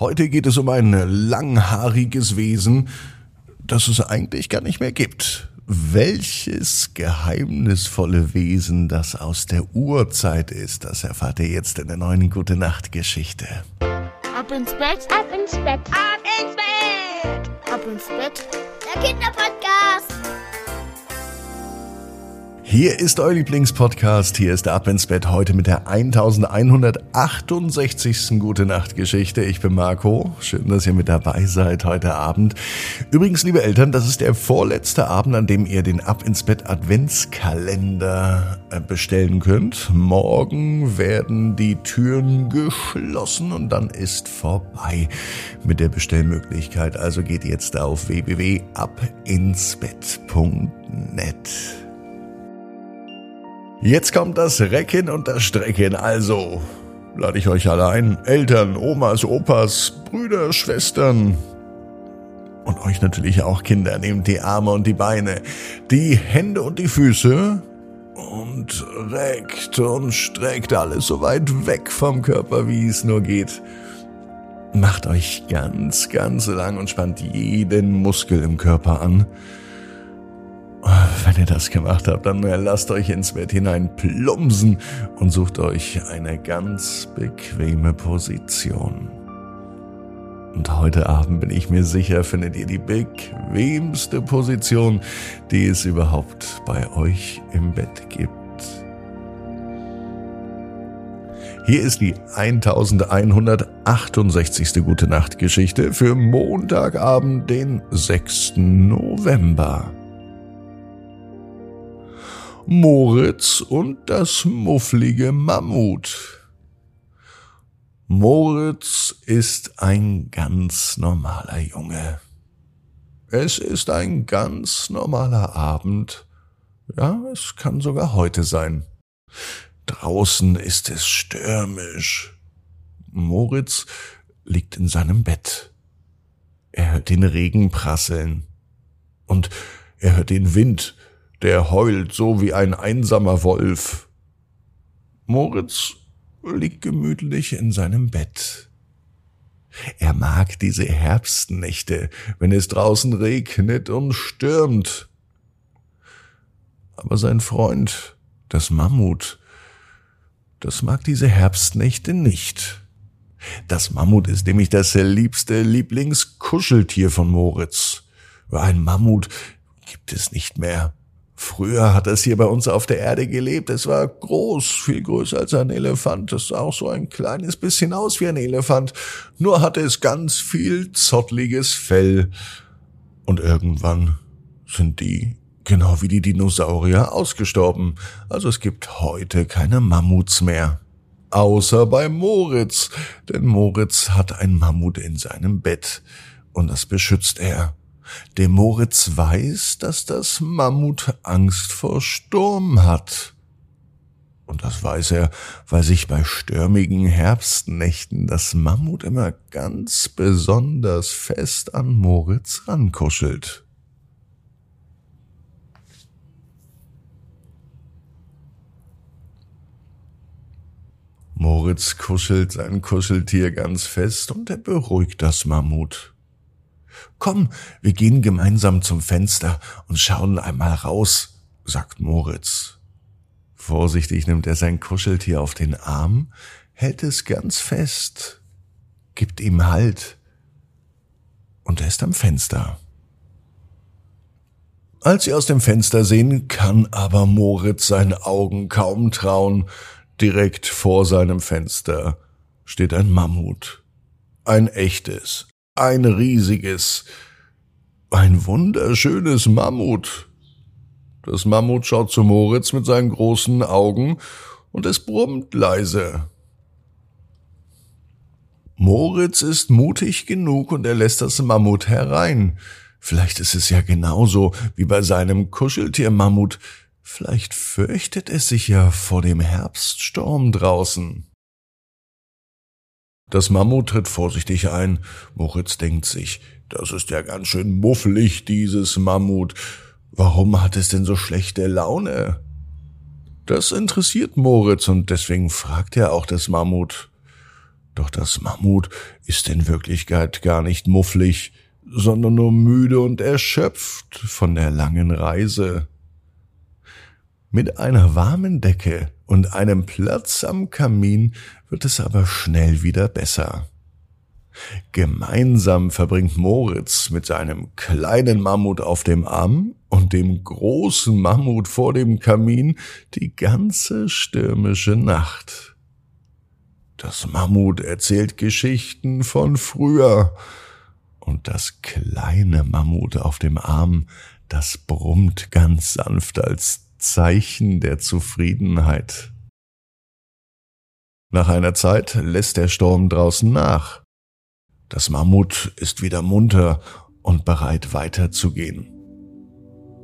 Heute geht es um ein langhaariges Wesen, das es eigentlich gar nicht mehr gibt. Welches geheimnisvolle Wesen das aus der Urzeit ist, das erfahrt ihr jetzt in der neuen Gute Nacht Geschichte. Ab ins Bett, ab ins Bett, ab ins Bett, ab ins Bett. Der Kinderpodcast. Hier ist euer Lieblingspodcast. Hier ist der Ab ins Bett heute mit der 1168. Gute Nacht Geschichte. Ich bin Marco. Schön, dass ihr mit dabei seid heute Abend. Übrigens, liebe Eltern, das ist der vorletzte Abend, an dem ihr den Ab ins Bett Adventskalender äh, bestellen könnt. Morgen werden die Türen geschlossen und dann ist vorbei mit der Bestellmöglichkeit. Also geht jetzt auf www.abinsbett.net. Jetzt kommt das Recken und das Strecken, also lade ich euch alle ein. Eltern, Omas, Opas, Brüder, Schwestern. Und euch natürlich auch Kinder. Nehmt die Arme und die Beine, die Hände und die Füße und reckt und streckt alles so weit weg vom Körper, wie es nur geht. Macht euch ganz, ganz lang und spannt jeden Muskel im Körper an. Wenn ihr das gemacht habt, dann lasst euch ins Bett hinein plumpsen und sucht euch eine ganz bequeme Position. Und heute Abend bin ich mir sicher, findet ihr die bequemste Position, die es überhaupt bei euch im Bett gibt. Hier ist die 1168. Gute Nacht Geschichte für Montagabend, den 6. November. Moritz und das mufflige Mammut. Moritz ist ein ganz normaler Junge. Es ist ein ganz normaler Abend. Ja, es kann sogar heute sein. Draußen ist es stürmisch. Moritz liegt in seinem Bett. Er hört den Regen prasseln. Und er hört den Wind der heult so wie ein einsamer Wolf. Moritz liegt gemütlich in seinem Bett. Er mag diese Herbstnächte, wenn es draußen regnet und stürmt. Aber sein Freund, das Mammut, das mag diese Herbstnächte nicht. Das Mammut ist nämlich das liebste Lieblingskuscheltier von Moritz. Ein Mammut gibt es nicht mehr. Früher hat es hier bei uns auf der Erde gelebt. Es war groß, viel größer als ein Elefant. Es sah auch so ein kleines bisschen aus wie ein Elefant. Nur hatte es ganz viel zottliges Fell. Und irgendwann sind die, genau wie die Dinosaurier, ausgestorben. Also es gibt heute keine Mammuts mehr. Außer bei Moritz. Denn Moritz hat ein Mammut in seinem Bett. Und das beschützt er. Der Moritz weiß, dass das Mammut Angst vor Sturm hat. Und das weiß er, weil sich bei stürmigen Herbstnächten das Mammut immer ganz besonders fest an Moritz rankuschelt. Moritz kuschelt sein Kuscheltier ganz fest und er beruhigt das Mammut. Komm, wir gehen gemeinsam zum Fenster und schauen einmal raus, sagt Moritz. Vorsichtig nimmt er sein Kuscheltier auf den Arm, hält es ganz fest, gibt ihm Halt und er ist am Fenster. Als sie aus dem Fenster sehen, kann aber Moritz seinen Augen kaum trauen. Direkt vor seinem Fenster steht ein Mammut. Ein echtes, ein riesiges, ein wunderschönes Mammut. Das Mammut schaut zu Moritz mit seinen großen Augen und es brummt leise. Moritz ist mutig genug und er lässt das Mammut herein. Vielleicht ist es ja genauso wie bei seinem Kuscheltier-Mammut. Vielleicht fürchtet es sich ja vor dem Herbststurm draußen. Das Mammut tritt vorsichtig ein. Moritz denkt sich, das ist ja ganz schön mufflig, dieses Mammut. Warum hat es denn so schlechte Laune? Das interessiert Moritz und deswegen fragt er auch das Mammut. Doch das Mammut ist in Wirklichkeit gar nicht mufflig, sondern nur müde und erschöpft von der langen Reise. Mit einer warmen Decke und einem Platz am Kamin wird es aber schnell wieder besser. Gemeinsam verbringt Moritz mit seinem kleinen Mammut auf dem Arm und dem großen Mammut vor dem Kamin die ganze stürmische Nacht. Das Mammut erzählt Geschichten von früher, und das kleine Mammut auf dem Arm, das brummt ganz sanft als Zeichen der Zufriedenheit. Nach einer Zeit lässt der Sturm draußen nach. Das Mammut ist wieder munter und bereit weiterzugehen.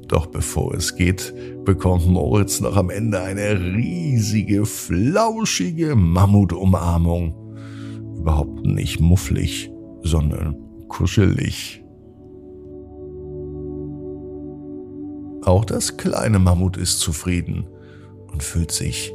Doch bevor es geht, bekommt Moritz noch am Ende eine riesige, flauschige Mammutumarmung. Überhaupt nicht mufflig, sondern kuschelig. Auch das kleine Mammut ist zufrieden und fühlt sich